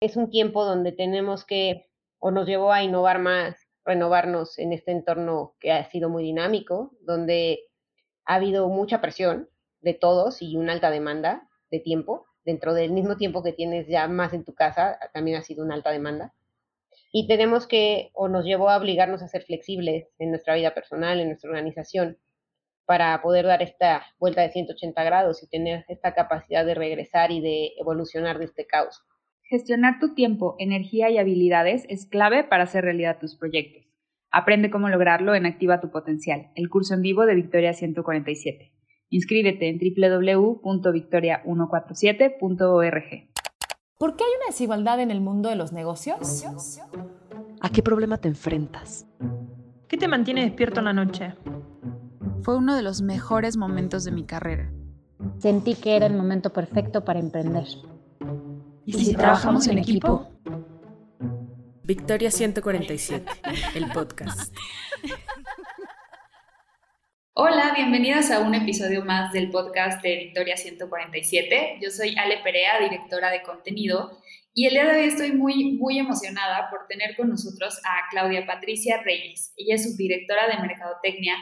Es un tiempo donde tenemos que, o nos llevó a innovar más, renovarnos en este entorno que ha sido muy dinámico, donde ha habido mucha presión de todos y una alta demanda de tiempo. Dentro del mismo tiempo que tienes ya más en tu casa, también ha sido una alta demanda. Y tenemos que, o nos llevó a obligarnos a ser flexibles en nuestra vida personal, en nuestra organización, para poder dar esta vuelta de 180 grados y tener esta capacidad de regresar y de evolucionar de este caos. Gestionar tu tiempo, energía y habilidades es clave para hacer realidad tus proyectos. Aprende cómo lograrlo en Activa tu Potencial, el curso en vivo de Victoria 147. Inscríbete en www.victoria147.org. ¿Por qué hay una desigualdad en el mundo de los negocios? ¿A qué problema te enfrentas? ¿Qué te mantiene despierto en la noche? Fue uno de los mejores momentos de mi carrera. Sentí que era el momento perfecto para emprender. ¿Y si, trabajamos en equipo? Victoria 147, el podcast. Hola, bienvenidas a un episodio más del podcast de Victoria 147. Yo soy Ale Perea, directora de contenido, y el día de hoy estoy muy, muy emocionada por tener con nosotros a Claudia Patricia Reyes. Ella es subdirectora de Mercadotecnia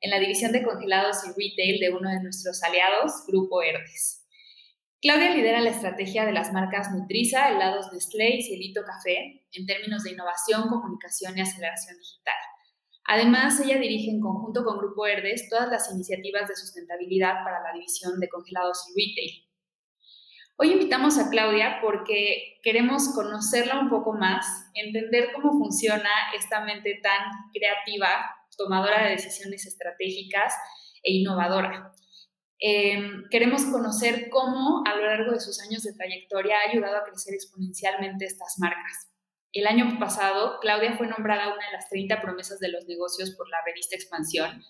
en la división de congelados y retail de uno de nuestros aliados, Grupo Herdes. Claudia lidera la estrategia de las marcas Nutriza, Helados Nestlé y Cielito Café en términos de innovación, comunicación y aceleración digital. Además, ella dirige en conjunto con Grupo Herdes todas las iniciativas de sustentabilidad para la división de congelados y retail. Hoy invitamos a Claudia porque queremos conocerla un poco más, entender cómo funciona esta mente tan creativa tomadora de decisiones estratégicas e innovadora. Em, queremos conocer cómo a lo largo de sus años de trayectoria ha ayudado a crecer exponencialmente estas marcas. El año pasado, Claudia fue nombrada una de las 30 promesas de los negocios por la revista Expansión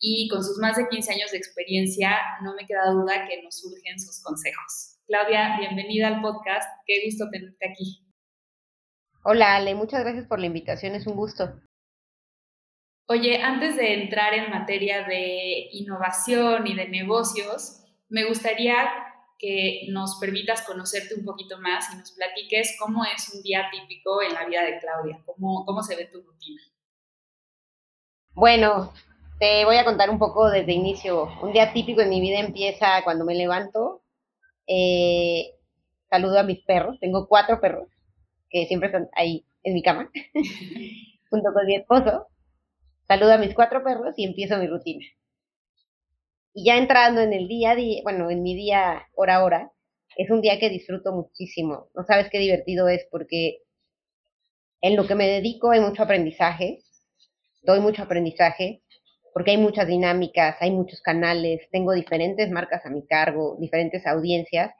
y con sus más de 15 años de experiencia, no me queda duda que nos surgen sus consejos. Claudia, bienvenida al podcast. Qué gusto tenerte aquí. Hola Ale, muchas gracias por la invitación, es un gusto. Oye, antes de entrar en materia de innovación y de negocios, me gustaría que nos permitas conocerte un poquito más y nos platiques cómo es un día típico en la vida de Claudia, cómo, cómo se ve tu rutina. Bueno, te voy a contar un poco desde inicio. Un día típico en mi vida empieza cuando me levanto. Eh, saludo a mis perros. Tengo cuatro perros que siempre están ahí en mi cama, junto con mi esposo saludo a mis cuatro perros y empiezo mi rutina. Y ya entrando en el día, bueno, en mi día hora a hora, es un día que disfruto muchísimo. No sabes qué divertido es porque en lo que me dedico hay mucho aprendizaje, doy mucho aprendizaje, porque hay muchas dinámicas, hay muchos canales, tengo diferentes marcas a mi cargo, diferentes audiencias,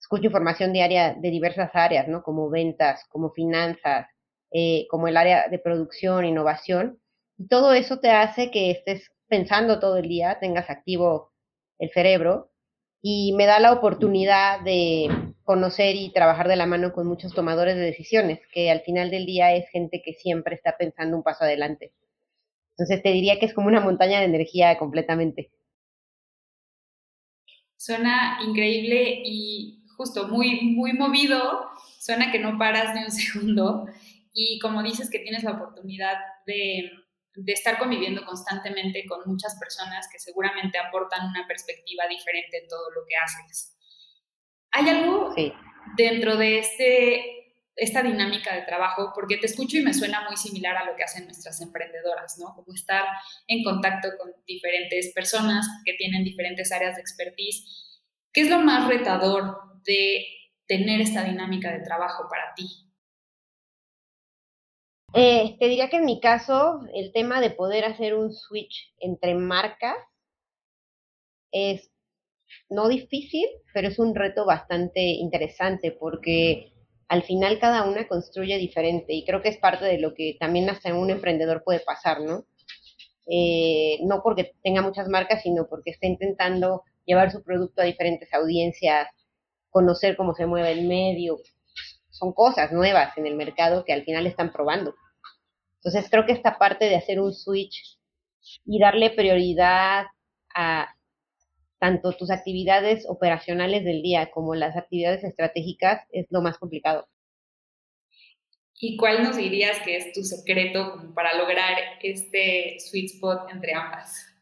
escucho información diaria de diversas áreas, ¿no? Como ventas, como finanzas, eh, como el área de producción, innovación, y todo eso te hace que estés pensando todo el día, tengas activo el cerebro y me da la oportunidad de conocer y trabajar de la mano con muchos tomadores de decisiones, que al final del día es gente que siempre está pensando un paso adelante. Entonces te diría que es como una montaña de energía completamente. Suena increíble y justo muy, muy movido. Suena que no paras ni un segundo. Y como dices que tienes la oportunidad de de estar conviviendo constantemente con muchas personas que seguramente aportan una perspectiva diferente en todo lo que haces. ¿Hay algo dentro de este, esta dinámica de trabajo? Porque te escucho y me suena muy similar a lo que hacen nuestras emprendedoras, ¿no? Como estar en contacto con diferentes personas que tienen diferentes áreas de expertise. ¿Qué es lo más retador de tener esta dinámica de trabajo para ti? Eh, te diría que en mi caso, el tema de poder hacer un switch entre marcas es no difícil, pero es un reto bastante interesante porque al final cada una construye diferente y creo que es parte de lo que también hasta un emprendedor puede pasar, ¿no? Eh, no porque tenga muchas marcas, sino porque está intentando llevar su producto a diferentes audiencias, conocer cómo se mueve el medio. Son cosas nuevas en el mercado que al final están probando. Entonces creo que esta parte de hacer un switch y darle prioridad a tanto tus actividades operacionales del día como las actividades estratégicas es lo más complicado. ¿Y cuál nos dirías que es tu secreto como para lograr este sweet spot entre ambas?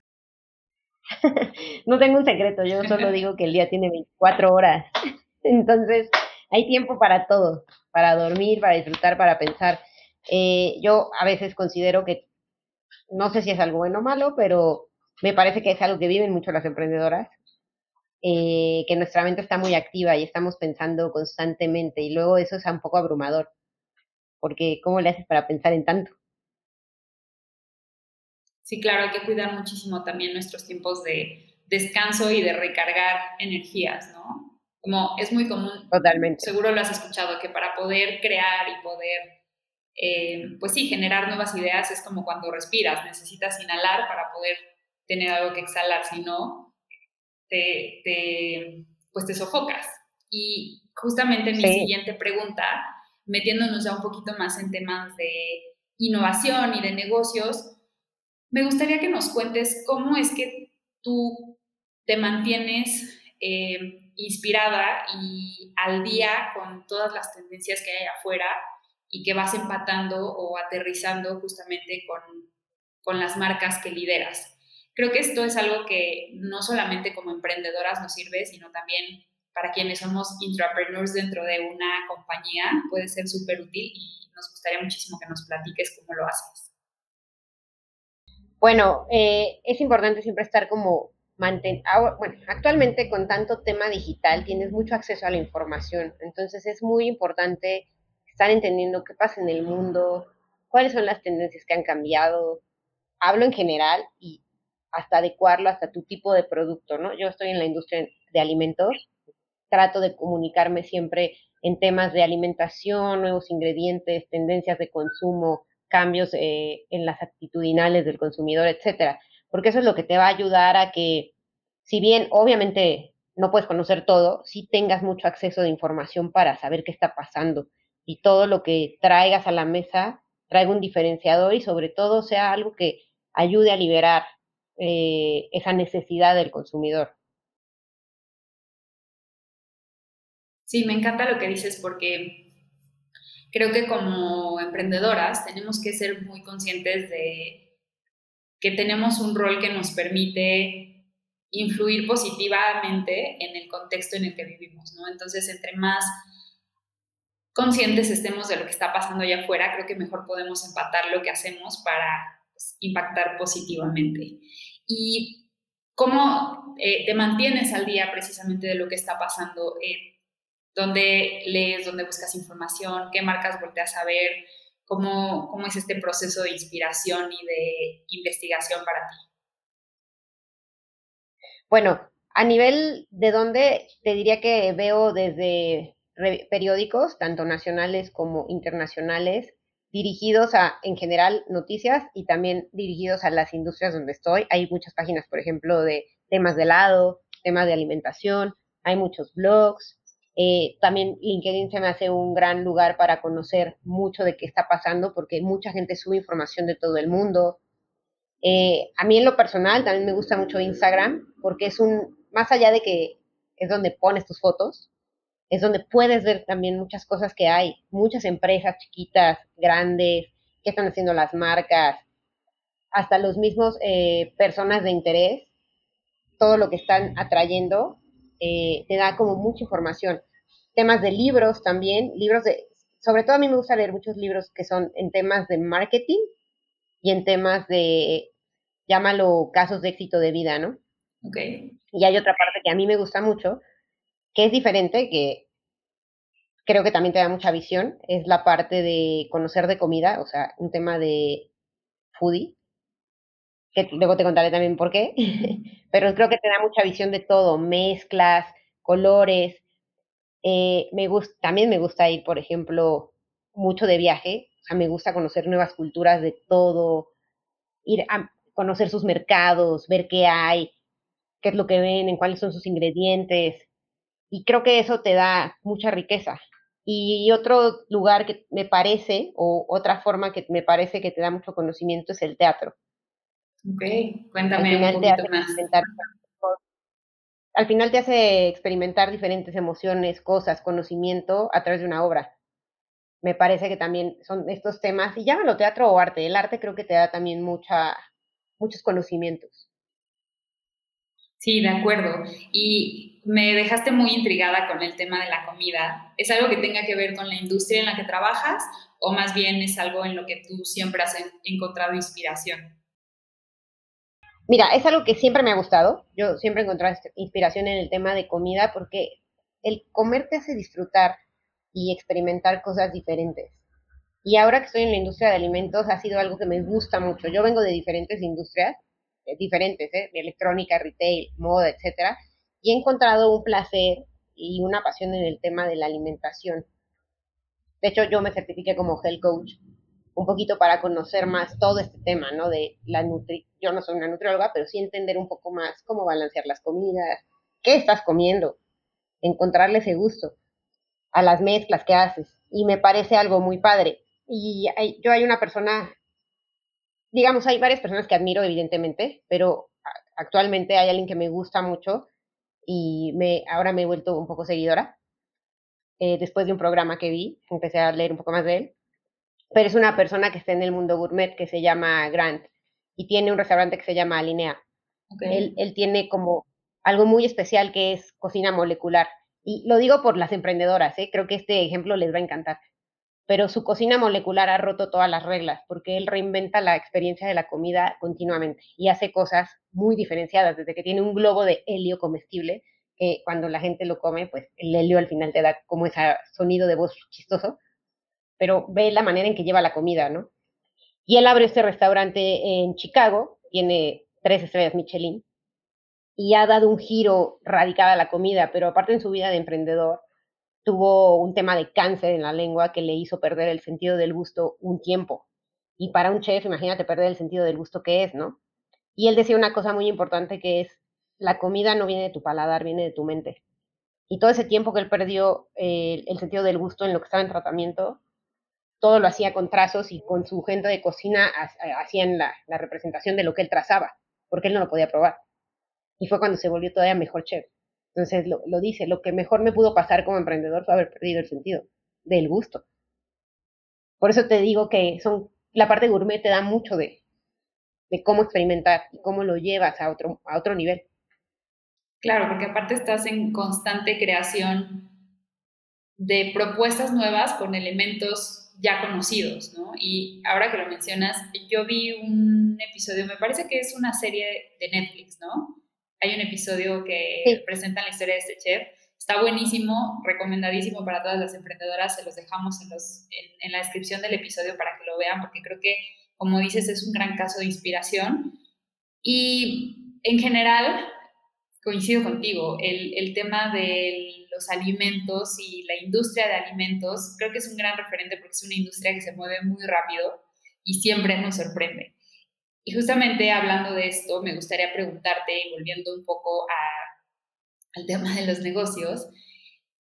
no tengo un secreto, yo solo digo que el día tiene 24 horas. Entonces, hay tiempo para todo, para dormir, para disfrutar, para pensar. Eh, yo a veces considero que, no sé si es algo bueno o malo, pero me parece que es algo que viven mucho las emprendedoras, eh, que nuestra mente está muy activa y estamos pensando constantemente y luego eso es un poco abrumador porque ¿cómo le haces para pensar en tanto? Sí, claro, hay que cuidar muchísimo también nuestros tiempos de descanso y de recargar energías, ¿no? Como es muy común. Totalmente. Seguro lo has escuchado, que para poder crear y poder, eh, pues sí, generar nuevas ideas es como cuando respiras, necesitas inhalar para poder tener algo que exhalar, si no, te, te, pues te sofocas. Y justamente mi siguiente pregunta metiéndonos ya un poquito más en temas de innovación y de negocios, me gustaría que nos cuentes cómo es que tú te mantienes eh, inspirada y al día con todas las tendencias que hay afuera y que vas empatando o aterrizando justamente con, con las marcas que lideras. Creo que esto es algo que no solamente como emprendedoras nos sirve, sino también para quienes somos intrapreneurs dentro de una compañía puede ser súper útil y nos gustaría muchísimo que nos platiques cómo lo haces. Bueno, eh, es importante siempre estar como manten bueno, actualmente con tanto tema digital tienes mucho acceso a la información, entonces es muy importante estar entendiendo qué pasa en el mundo, cuáles son las tendencias que han cambiado. Hablo en general y hasta adecuarlo hasta tu tipo de producto, ¿no? Yo estoy en la industria de alimentos trato de comunicarme siempre en temas de alimentación, nuevos ingredientes, tendencias de consumo, cambios eh, en las actitudinales del consumidor, etcétera, porque eso es lo que te va a ayudar a que, si bien obviamente no puedes conocer todo, sí tengas mucho acceso de información para saber qué está pasando y todo lo que traigas a la mesa traiga un diferenciador y sobre todo sea algo que ayude a liberar eh, esa necesidad del consumidor. Sí, me encanta lo que dices porque creo que como emprendedoras tenemos que ser muy conscientes de que tenemos un rol que nos permite influir positivamente en el contexto en el que vivimos, ¿no? Entonces, entre más conscientes estemos de lo que está pasando allá afuera, creo que mejor podemos empatar lo que hacemos para pues, impactar positivamente. Y cómo eh, te mantienes al día precisamente de lo que está pasando. Eh, dónde lees, dónde buscas información, qué marcas volteas a ver, cómo, cómo es este proceso de inspiración y de investigación para ti. Bueno, a nivel de dónde te diría que veo desde periódicos, tanto nacionales como internacionales, dirigidos a, en general, noticias y también dirigidos a las industrias donde estoy. Hay muchas páginas, por ejemplo, de temas de helado, temas de alimentación, hay muchos blogs, eh, también LinkedIn se me hace un gran lugar para conocer mucho de qué está pasando porque mucha gente sube información de todo el mundo. Eh, a mí en lo personal también me gusta mucho Instagram porque es un, más allá de que es donde pones tus fotos, es donde puedes ver también muchas cosas que hay, muchas empresas chiquitas, grandes, qué están haciendo las marcas, hasta los mismos eh, personas de interés, todo lo que están atrayendo eh, te da como mucha información. Temas de libros también, libros de, sobre todo a mí me gusta leer muchos libros que son en temas de marketing y en temas de, llámalo casos de éxito de vida, ¿no? Ok. Y hay otra parte que a mí me gusta mucho, que es diferente, que creo que también te da mucha visión, es la parte de conocer de comida, o sea, un tema de foodie, que luego te contaré también por qué, pero creo que te da mucha visión de todo, mezclas, colores. Eh, me gusta, también me gusta ir, por ejemplo, mucho de viaje, o sea, me gusta conocer nuevas culturas de todo, ir a conocer sus mercados, ver qué hay, qué es lo que ven, cuáles son sus ingredientes, y creo que eso te da mucha riqueza. Y otro lugar que me parece, o otra forma que me parece que te da mucho conocimiento es el teatro. Ok, cuéntame un poquito más. Al final te hace experimentar diferentes emociones, cosas, conocimiento a través de una obra. me parece que también son estos temas, y llámalo teatro o arte, el arte creo que te da también mucha, muchos conocimientos. Sí, de acuerdo. Y me dejaste muy intrigada con el tema de la comida. ¿Es algo que tenga que ver con la industria en la que trabajas o más bien es algo en lo que tú siempre has encontrado inspiración? Mira, es algo que siempre me ha gustado. Yo siempre he encontrado inspiración en el tema de comida porque el comer te hace disfrutar y experimentar cosas diferentes. Y ahora que estoy en la industria de alimentos ha sido algo que me gusta mucho. Yo vengo de diferentes industrias, diferentes, ¿eh? electrónica, retail, moda, etcétera, y he encontrado un placer y una pasión en el tema de la alimentación. De hecho, yo me certifiqué como health coach un poquito para conocer más todo este tema, ¿no? De la nutri... Yo no soy una nutrióloga, pero sí entender un poco más cómo balancear las comidas, qué estás comiendo, encontrarle ese gusto a las mezclas que haces. Y me parece algo muy padre. Y yo hay una persona, digamos, hay varias personas que admiro, evidentemente, pero actualmente hay alguien que me gusta mucho y me, ahora me he vuelto un poco seguidora. Eh, después de un programa que vi, empecé a leer un poco más de él. Pero es una persona que está en el mundo gourmet que se llama Grant y tiene un restaurante que se llama Alinea. Él, él tiene como algo muy especial que es cocina molecular. Y lo digo por las emprendedoras, ¿eh? creo que este ejemplo les va a encantar. Pero su cocina molecular ha roto todas las reglas porque él reinventa la experiencia de la comida continuamente y hace cosas muy diferenciadas, desde que tiene un globo de helio comestible, que cuando la gente lo come, pues el helio al final te da como ese sonido de voz chistoso, pero ve la manera en que lleva la comida, ¿no? Y él abre este restaurante en Chicago, tiene tres estrellas Michelin, y ha dado un giro radical a la comida, pero aparte en su vida de emprendedor, tuvo un tema de cáncer en la lengua que le hizo perder el sentido del gusto un tiempo. Y para un chef, imagínate perder el sentido del gusto que es, ¿no? Y él decía una cosa muy importante que es, la comida no viene de tu paladar, viene de tu mente. Y todo ese tiempo que él perdió eh, el sentido del gusto en lo que estaba en tratamiento, todo lo hacía con trazos y con su gente de cocina hacían la, la representación de lo que él trazaba, porque él no lo podía probar. Y fue cuando se volvió todavía mejor chef. Entonces lo, lo dice, lo que mejor me pudo pasar como emprendedor fue haber perdido el sentido del gusto. Por eso te digo que son la parte gourmet te da mucho de, de cómo experimentar y cómo lo llevas a otro, a otro nivel. Claro, porque aparte estás en constante creación de propuestas nuevas con elementos ya conocidos, ¿no? Y ahora que lo mencionas, yo vi un episodio, me parece que es una serie de Netflix, ¿no? Hay un episodio que presenta la historia de este chef. Está buenísimo, recomendadísimo para todas las emprendedoras. Se los dejamos en, los, en, la descripción del episodio para que lo vean, porque creo que, como dices, es un gran caso de inspiración. Y en general, coincido contigo, el, el tema de los alimentos y la industria de alimentos, creo que es un gran referente porque es una industria que se mueve muy rápido y siempre nos sorprende. Y justamente hablando de esto, me gustaría preguntarte, volviendo un poco al tema de los negocios,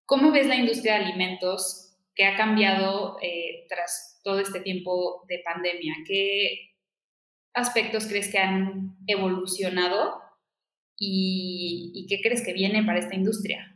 ¿cómo ves la industria de alimentos que ha cambiado eh, tras todo este tiempo de pandemia? ¿Qué aspectos crees que han evolucionado y, y qué crees que viene para esta industria?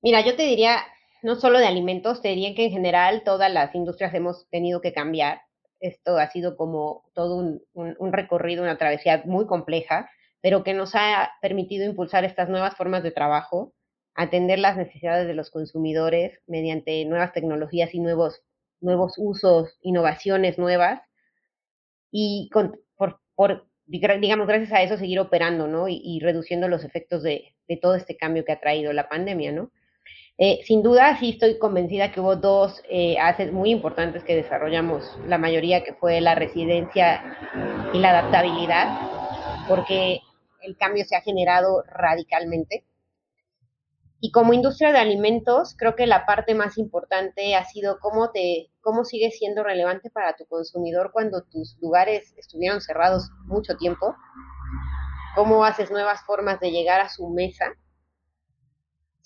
Mira, yo te diría, no solo de alimentos, te diría que en general todas las industrias hemos tenido que cambiar esto ha sido como todo un, recorrido, una travesía muy compleja, pero que nos ha permitido impulsar estas nuevas formas de trabajo, atender las necesidades de los consumidores mediante nuevas tecnologías y nuevos, nuevos usos, innovaciones nuevas, y por, digamos, gracias a eso seguir operando, ¿no? Y, reduciendo los efectos de, de, todo este cambio que ha traído la pandemia, ¿no? Eh, sin duda, sí estoy convencida que hubo dos eh, muy importantes que desarrollamos la mayoría, que fue la residencia y la adaptabilidad, porque el cambio se ha generado radicalmente. Y como industria de alimentos, creo que la parte más importante ha sido cómo te cómo sigue siendo relevante para tu consumidor cuando tus lugares estuvieron cerrados mucho tiempo, cómo haces nuevas formas de llegar a su mesa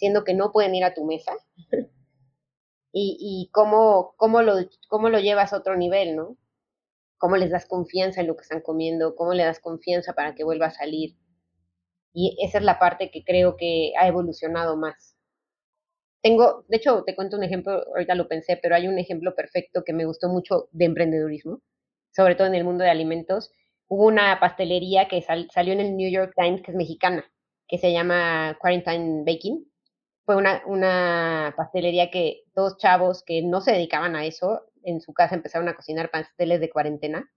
siendo que no pueden ir a tu mesa. y, y cómo, cómo, lo, cómo lo llevas a otro nivel, ¿no? Cómo les das confianza en lo que están comiendo, cómo le das confianza para que vuelva a salir. Y esa es la parte que creo que ha evolucionado más. tengo, de hecho, te cuento un ejemplo, ahorita lo pensé, pero hay un ejemplo perfecto que me gustó mucho de emprendedurismo, sobre todo en el mundo de alimentos. Hubo una pastelería que salió en el New York Times, que es mexicana, que se llama Quarantine Baking. Fue una, una pastelería que dos chavos que no se dedicaban a eso, en su casa empezaron a cocinar pasteles de cuarentena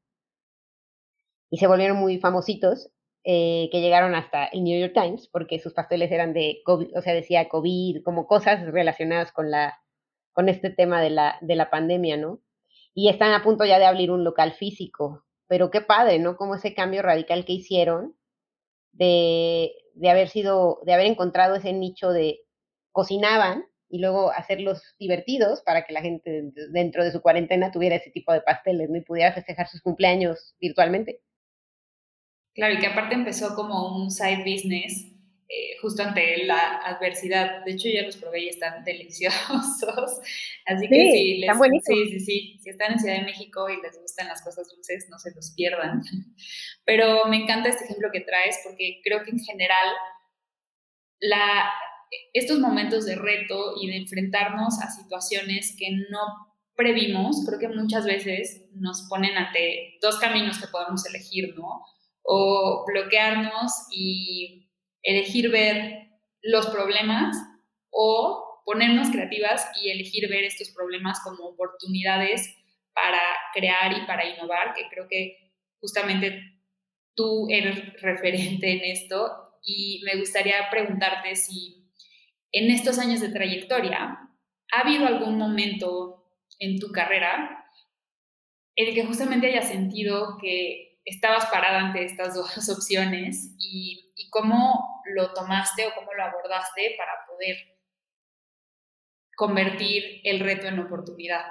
y se volvieron muy famositos eh, que llegaron hasta el New York Times, porque sus pasteles eran de COVID, o sea, decía COVID, como cosas relacionadas con la, con este tema de la, de la pandemia, ¿no? Y están a punto ya de abrir un local físico, pero qué padre, ¿no? Como ese cambio radical que hicieron de, de haber sido, de haber encontrado ese nicho de cocinaban y luego hacerlos divertidos para que la gente dentro de su cuarentena tuviera ese tipo de pasteles, ¿no? Y pudiera festejar sus cumpleaños virtualmente. Claro, y que aparte empezó como un side business eh, justo ante la adversidad. De hecho, ya los probé y están deliciosos. Así que sí, les, sí, sí, sí. Si están en Ciudad de México y les gustan las cosas dulces, no se los pierdan. Pero me encanta este ejemplo que traes porque creo que en general la, estos momentos de reto y de enfrentarnos a situaciones que no previmos, creo que muchas veces nos ponen ante dos caminos que podemos elegir, ¿no? o bloquearnos y elegir ver los problemas o ponernos creativas y elegir ver estos problemas como oportunidades para crear y para innovar, que creo que justamente tú eres referente en esto y me gustaría preguntarte si en estos años de trayectoria ha habido algún momento en tu carrera en el que justamente hayas sentido que estabas parada ante estas dos opciones y, cómo lo tomaste o cómo lo abordaste para poder convertir el reto en oportunidad.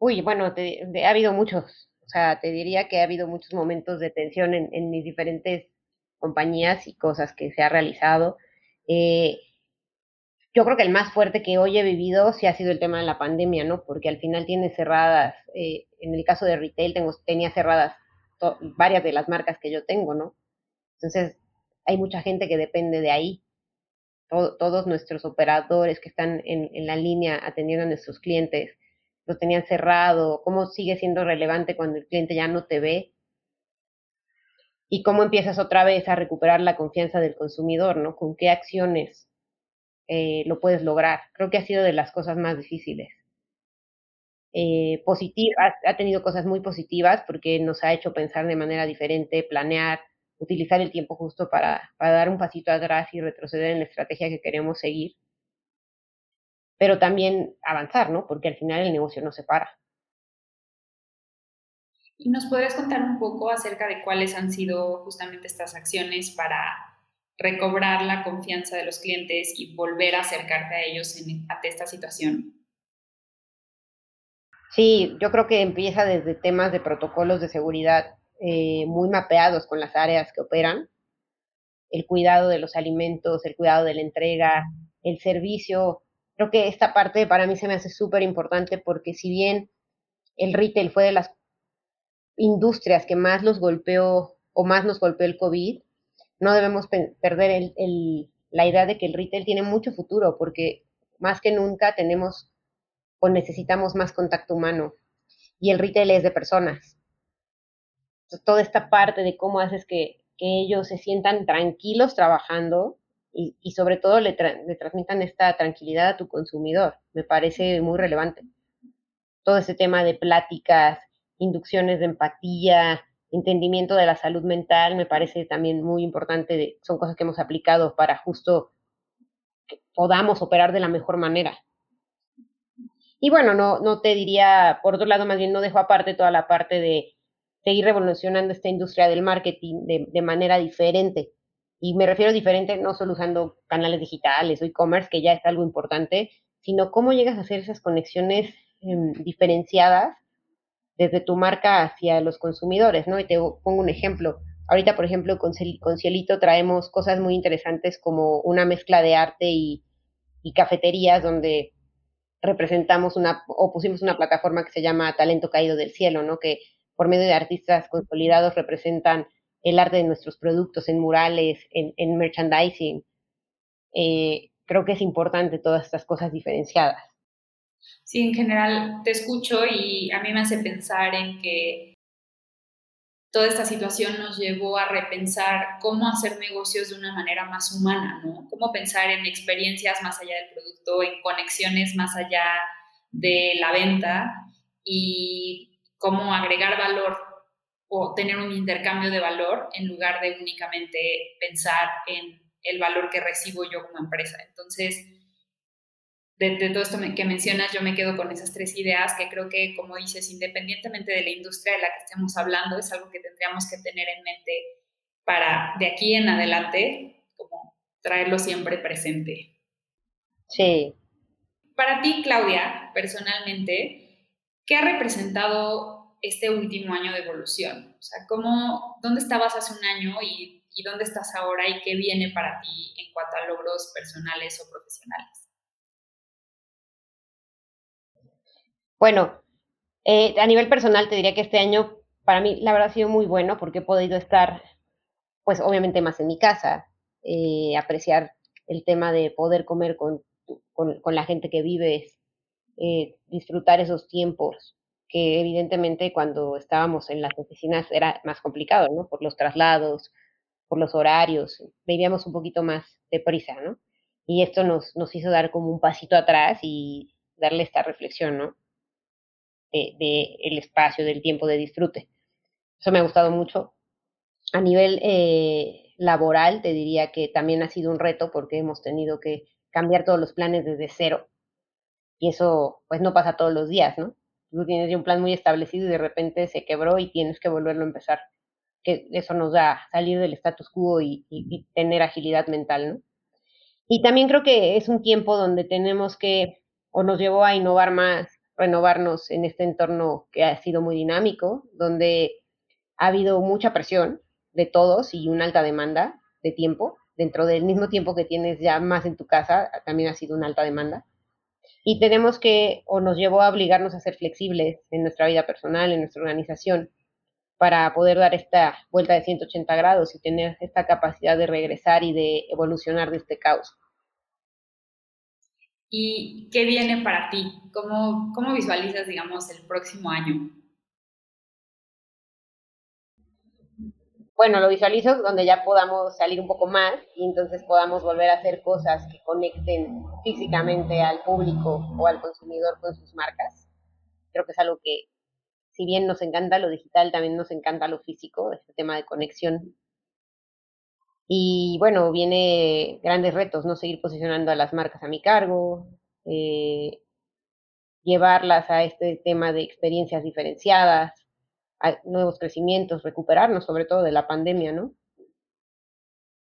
Uy, bueno, ha habido muchos, o sea, te diría que ha habido muchos momentos de tensión en, mis diferentes compañías y cosas que se ha realizado. Eh, yo creo que el más fuerte que hoy he vivido sí ha sido el tema de la pandemia, ¿no? Porque al final tiene cerradas, eh, en el caso de retail tengo, tenía cerradas varias de las marcas que yo tengo, ¿no? Entonces, hay mucha gente que depende de ahí. todos nuestros operadores que están en, en la línea atendiendo a nuestros clientes, lo tenían cerrado, cómo sigue siendo relevante cuando el cliente ya no te ve y cómo empiezas otra vez a recuperar la confianza del consumidor, ¿no? Con qué acciones eh, lo puedes lograr. Creo que ha sido de las cosas más difíciles. Eh, ha, tenido cosas muy positivas porque nos ha hecho pensar de manera diferente, planear, utilizar el tiempo justo para, para dar un pasito atrás y retroceder en la estrategia que queremos seguir. Pero también avanzar, ¿no? Porque al final el negocio no se para. ¿Y nos podrías contar un poco acerca de cuáles han sido justamente estas acciones para recobrar la confianza de los clientes y volver a acercarte a ellos en, ante esta situación? Sí, yo creo que empieza desde temas de protocolos de seguridad eh, muy mapeados con las áreas que operan, el cuidado de los alimentos, el cuidado de la entrega, el servicio. Creo que esta parte para mí se me hace súper importante porque si bien el retail fue de las industrias que más los golpeó o más nos golpeó el COVID, no debemos perder la idea de que el retail tiene mucho futuro porque más que nunca tenemos o necesitamos más contacto humano y el retail es de personas. toda esta parte de cómo haces que, ellos se sientan tranquilos trabajando y, sobre todo le, le, transmitan esta tranquilidad a tu consumidor, me parece muy relevante. Todo ese tema de pláticas, inducciones de empatía, entendimiento de la salud mental me parece también muy importante, son cosas que hemos aplicado para justo que podamos operar de la mejor manera. Y bueno, no, no te diría, por otro lado, más bien no dejo aparte toda la parte de seguir revolucionando esta industria del marketing de, de manera diferente. Y me refiero a diferente no solo usando canales digitales o e-commerce, que ya es algo importante, sino cómo llegas a hacer esas conexiones em, diferenciadas desde tu marca hacia los consumidores, ¿no? Y te pongo un ejemplo. Ahorita, por ejemplo, con, Cielito traemos cosas muy interesantes como una mezcla de arte y, cafeterías donde representamos una, o pusimos una plataforma que se llama Talento Caído del Cielo, ¿no? Que por medio de artistas consolidados representan el arte de nuestros productos en murales, en, merchandising. eh, creo que es importante todas estas cosas diferenciadas. Sí, en general te escucho y a mí me hace pensar en que toda esta situación nos llevó a repensar cómo hacer negocios de una manera más humana, ¿no? Cómo pensar en experiencias más allá del producto, en conexiones más allá de la venta y cómo agregar valor o tener un intercambio de valor en lugar de únicamente pensar en el valor que recibo yo como empresa. Entonces, de, todo esto que mencionas, yo me quedo con esas tres ideas que creo que, como dices, independientemente de la industria de la que estemos hablando, es algo que tendríamos que tener en mente para de aquí en adelante, como traerlo siempre presente. Sí. Para ti, Claudia, personalmente, ¿qué ha representado este último año de evolución? O sea, ¿cómo, ¿dónde estabas hace un año y, y dónde estás ahora y qué viene para ti en cuanto a logros personales o profesionales? Bueno, eh, a nivel personal te diría que este año para mí la verdad ha sido muy bueno porque he podido estar, pues obviamente más en mi casa, eh, apreciar el tema de poder comer con, con, la gente que vives, eh, disfrutar esos tiempos que evidentemente cuando estábamos en las oficinas era más complicado, ¿no? Por los traslados, por los horarios, vivíamos un poquito más deprisa, ¿no? Y esto nos, nos hizo dar como un pasito atrás y darle esta reflexión, ¿no? De, el espacio, del tiempo de disfrute. Eso me ha gustado mucho. A nivel eh, laboral, te diría que también ha sido un reto porque hemos tenido que cambiar todos los planes desde cero. Y eso, pues, no pasa todos los días, ¿no? Tú tienes ya un plan muy establecido y de repente se quebró y tienes que volverlo a empezar. Que eso nos da salir del status quo y, y tener agilidad mental, ¿no? Y también creo que es un tiempo donde tenemos que, o nos llevó a innovar más, renovarnos en este entorno que ha sido muy dinámico, donde ha habido mucha presión de todos y una alta demanda de tiempo. Dentro del mismo tiempo que tienes ya más en tu casa, también ha sido una alta demanda. Y tenemos que, o nos llevó a obligarnos a ser flexibles en nuestra vida personal, en nuestra organización, para poder dar esta vuelta de 180 grados y tener esta capacidad de regresar y de evolucionar de este caos. ¿Y qué viene para ti? ¿Cómo, cómo visualizas, digamos, el próximo año? Bueno, lo visualizo donde ya podamos salir un poco más y entonces podamos volver a hacer cosas que conecten físicamente al público o al consumidor con sus marcas. Creo que es algo que, si bien nos encanta lo digital, también nos encanta lo físico, este tema de conexión y bueno, viene grandes retos, ¿no? Seguir posicionando a las marcas a mi cargo, eh, llevarlas a este tema de experiencias diferenciadas, nuevos crecimientos, recuperarnos sobre todo de la pandemia, ¿no?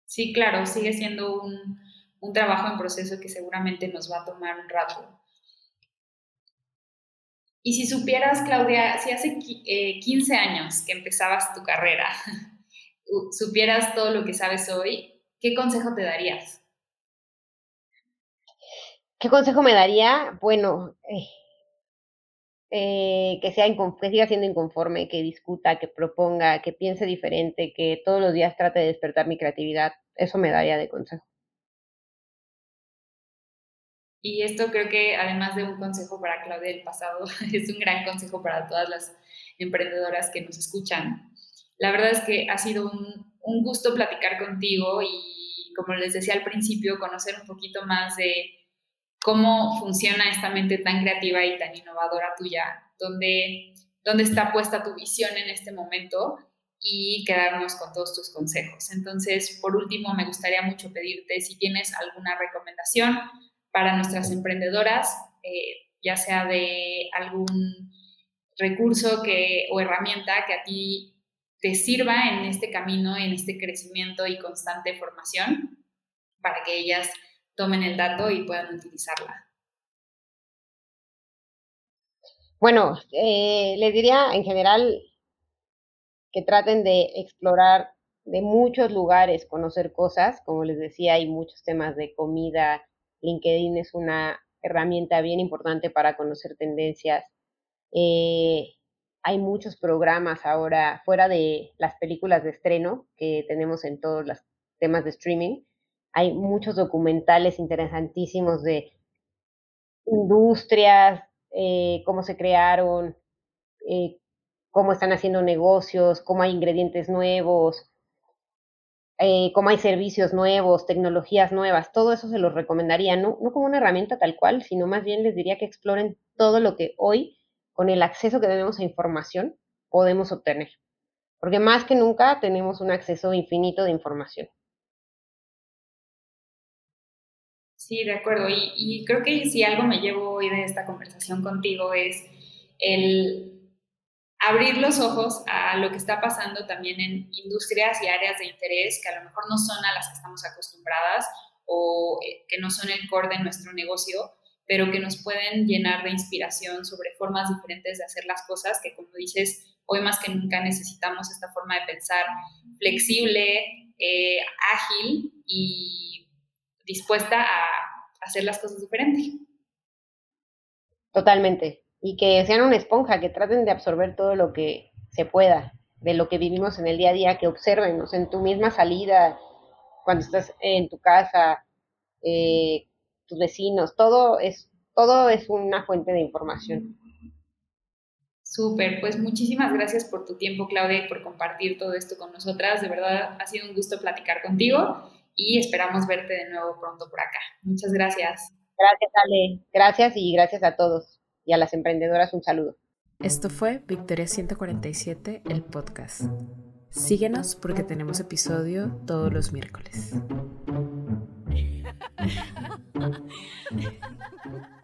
Sí, claro, sigue siendo un, un trabajo en proceso que seguramente nos va a tomar un rato. Y si supieras, Claudia, si hace 15 eh, años que empezabas tu carrera, supieras todo lo que sabes hoy, ¿qué consejo te darías? ¿Qué consejo me daría? Bueno, eh, eh, que, sea que siga siendo inconforme, que discuta, que proponga, que piense diferente, que todos los días trate de despertar mi creatividad. Eso me daría de consejo. Y esto creo que además de un consejo para Claudia del pasado, es un gran consejo para todas las emprendedoras que nos escuchan. La verdad es que ha sido un, gusto platicar contigo y, como les decía al principio, conocer un poquito más de cómo funciona esta mente tan creativa y tan innovadora tuya, dónde, dónde está puesta tu visión en este momento y quedarnos con todos tus consejos. Entonces, por último, me gustaría mucho pedirte si tienes alguna recomendación para nuestras emprendedoras, eh, ya sea de algún recurso que, o herramienta que a ti te sirva en este camino, en este crecimiento y constante formación para que ellas tomen el dato y puedan utilizarla. Bueno, eh, les diría en general que traten de explorar de muchos lugares, conocer cosas. Como les decía, hay muchos temas de comida. LinkedIn es una herramienta bien importante para conocer tendencias. Eh, hay muchos programas ahora fuera de las películas de estreno que tenemos en todos los temas de streaming. Hay muchos documentales interesantísimos de industrias, eh, cómo se crearon, eh, cómo están haciendo negocios, cómo hay ingredientes nuevos, eh, cómo hay servicios nuevos, tecnologías nuevas, todo eso se los recomendaría, no, no como una herramienta tal cual, sino más bien les diría que exploren todo lo que hoy, con el acceso que tenemos a información, podemos obtener. Porque más que nunca tenemos un acceso infinito de información. Sí, de acuerdo. Y, creo que si algo me llevo hoy de esta conversación contigo es el abrir los ojos a lo que está pasando también en industrias y áreas de interés que a lo mejor no son a las que estamos acostumbradas o eh, que no son el core de nuestro negocio, pero que nos pueden llenar de inspiración sobre formas diferentes de hacer las cosas, que como dices, hoy más que nunca necesitamos esta forma de pensar flexible, eh, ágil y dispuesta a hacer las cosas diferentes. Totalmente y que sean una esponja, que traten de absorber todo lo que se pueda de lo que vivimos en el día a día, que observen, en tu misma salida, cuando estás en tu casa, eh, tus vecinos, todo es, todo es una fuente de información. Súper, pues muchísimas gracias por tu tiempo, Claudia, y por compartir todo esto con nosotras. De verdad ha sido un gusto platicar contigo y esperamos verte de nuevo pronto por acá. Muchas gracias. Gracias, Ale. Gracias y gracias a todos y a las emprendedoras un saludo. Esto fue Victoria 147, el podcast. Síguenos porque tenemos episodio todos los miércoles. Ha mm-hmm. ha! Mm-hmm.